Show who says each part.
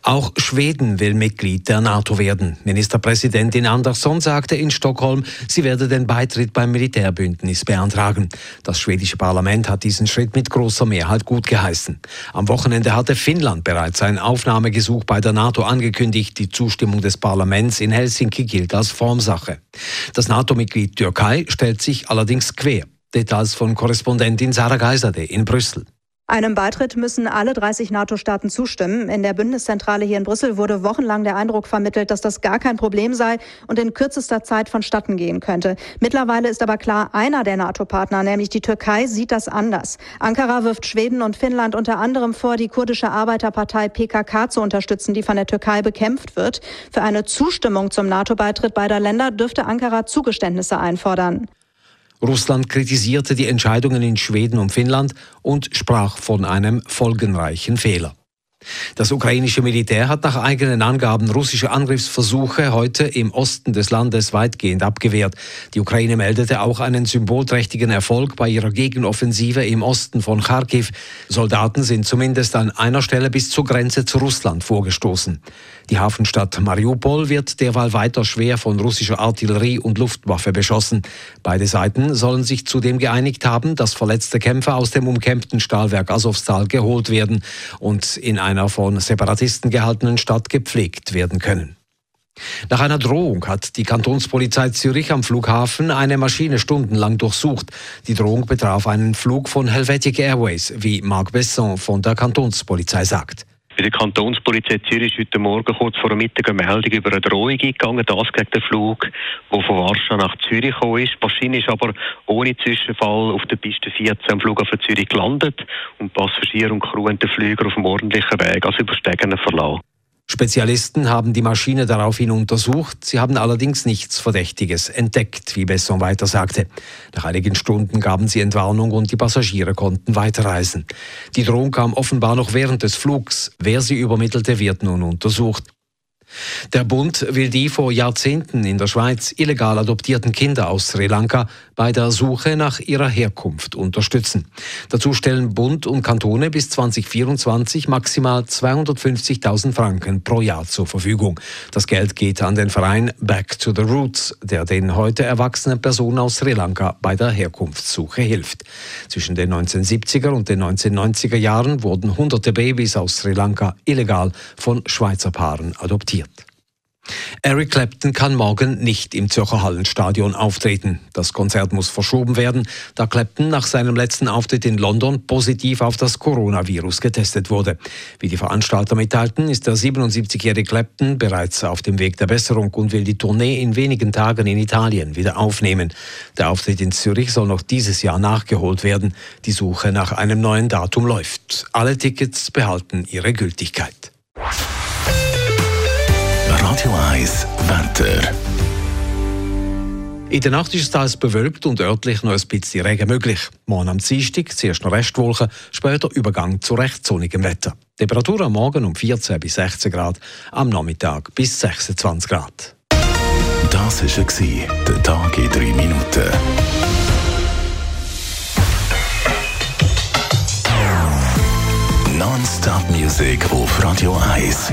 Speaker 1: Auch Schweden will Mitglied der NATO werden. Ministerpräsidentin Andersson sagte in Stockholm, sie werde den Beitritt beim Militärbündnis beantragen. Das schwedische Parlament hat diesen Schritt mit großer Mehrheit gut geheißen. Am Wochenende hatte Finnland bereits ein Aufnahmegesuch bei der NATO angekündigt. Die Zustimmung des Parlaments in Helsinki gilt als Formsache. Das NATO-Mitglied Türkei stellt sich allerdings quer. Details von Korrespondentin Sarah Geiserde in Brüssel.
Speaker 2: Einem Beitritt müssen alle 30 NATO-Staaten zustimmen. In der Bündniszentrale hier in Brüssel wurde wochenlang der Eindruck vermittelt, dass das gar kein Problem sei und in kürzester Zeit vonstatten gehen könnte. Mittlerweile ist aber klar, einer der NATO-Partner, nämlich die Türkei, sieht das anders. Ankara wirft Schweden und Finnland unter anderem vor, die kurdische Arbeiterpartei PKK zu unterstützen, die von der Türkei bekämpft wird. Für eine Zustimmung zum NATO-Beitritt beider Länder dürfte Ankara Zugeständnisse einfordern.
Speaker 1: Russland kritisierte die Entscheidungen in Schweden und Finnland und sprach von einem folgenreichen Fehler. Das ukrainische Militär hat nach eigenen Angaben russische Angriffsversuche heute im Osten des Landes weitgehend abgewehrt. Die Ukraine meldete auch einen symbolträchtigen Erfolg bei ihrer Gegenoffensive im Osten von Kharkiv. Soldaten sind zumindest an einer Stelle bis zur Grenze zu Russland vorgestoßen. Die Hafenstadt Mariupol wird derweil weiter schwer von russischer Artillerie und Luftwaffe beschossen. Beide Seiten sollen sich zudem geeinigt haben, dass verletzte Kämpfer aus dem umkämpften Stahlwerk Asowstal geholt werden und in einer von Separatisten gehaltenen Stadt gepflegt werden können. Nach einer Drohung hat die Kantonspolizei Zürich am Flughafen eine Maschine stundenlang durchsucht. Die Drohung betraf einen Flug von Helvetic Airways, wie Marc Besson von der Kantonspolizei sagt.
Speaker 3: Bei der Kantonspolizei Zürich ist heute Morgen kurz vor Mittag eine Meldung über eine Drohung eingegangen, das gegen den Flug, der von Warschau nach Zürich gekommen ist. Maschine ist aber ohne Zwischenfall auf der Piste 14 am Flughafen Zürich gelandet und Passagier und Crew haben den Flüger auf dem ordentlichen Weg, also überstegen verlassen.
Speaker 1: Spezialisten haben die Maschine daraufhin untersucht. Sie haben allerdings nichts Verdächtiges entdeckt, wie Besson weiter sagte. Nach einigen Stunden gaben sie Entwarnung und die Passagiere konnten weiterreisen. Die Drohung kam offenbar noch während des Flugs. Wer sie übermittelte, wird nun untersucht. Der Bund will die vor Jahrzehnten in der Schweiz illegal adoptierten Kinder aus Sri Lanka bei der Suche nach ihrer Herkunft unterstützen. Dazu stellen Bund und Kantone bis 2024 maximal 250.000 Franken pro Jahr zur Verfügung. Das Geld geht an den Verein Back to the Roots, der den heute erwachsenen Personen aus Sri Lanka bei der Herkunftssuche hilft. Zwischen den 1970er und den 1990er Jahren wurden hunderte Babys aus Sri Lanka illegal von Schweizer Paaren adoptiert. Eric Clapton kann morgen nicht im Zürcher Hallenstadion auftreten. Das Konzert muss verschoben werden, da Clapton nach seinem letzten Auftritt in London positiv auf das Coronavirus getestet wurde. Wie die Veranstalter mitteilten, ist der 77-jährige Clapton bereits auf dem Weg der Besserung und will die Tournee in wenigen Tagen in Italien wieder aufnehmen. Der Auftritt in Zürich soll noch dieses Jahr nachgeholt werden. Die Suche nach einem neuen Datum läuft. Alle Tickets behalten ihre Gültigkeit.
Speaker 4: Radio 1 Wetter.
Speaker 1: In der Nacht ist es teils bewölkt und örtlich noch ein bisschen Regen möglich. Morgen am Dienstag zuerst noch Restwolken, später Übergang zu recht sonnigem Wetter. Temperatur am Morgen um 14 bis 16 Grad, am Nachmittag bis 26 Grad.
Speaker 4: Das war der Tag in 3 Minuten. Non-Stop Music auf Radio 1.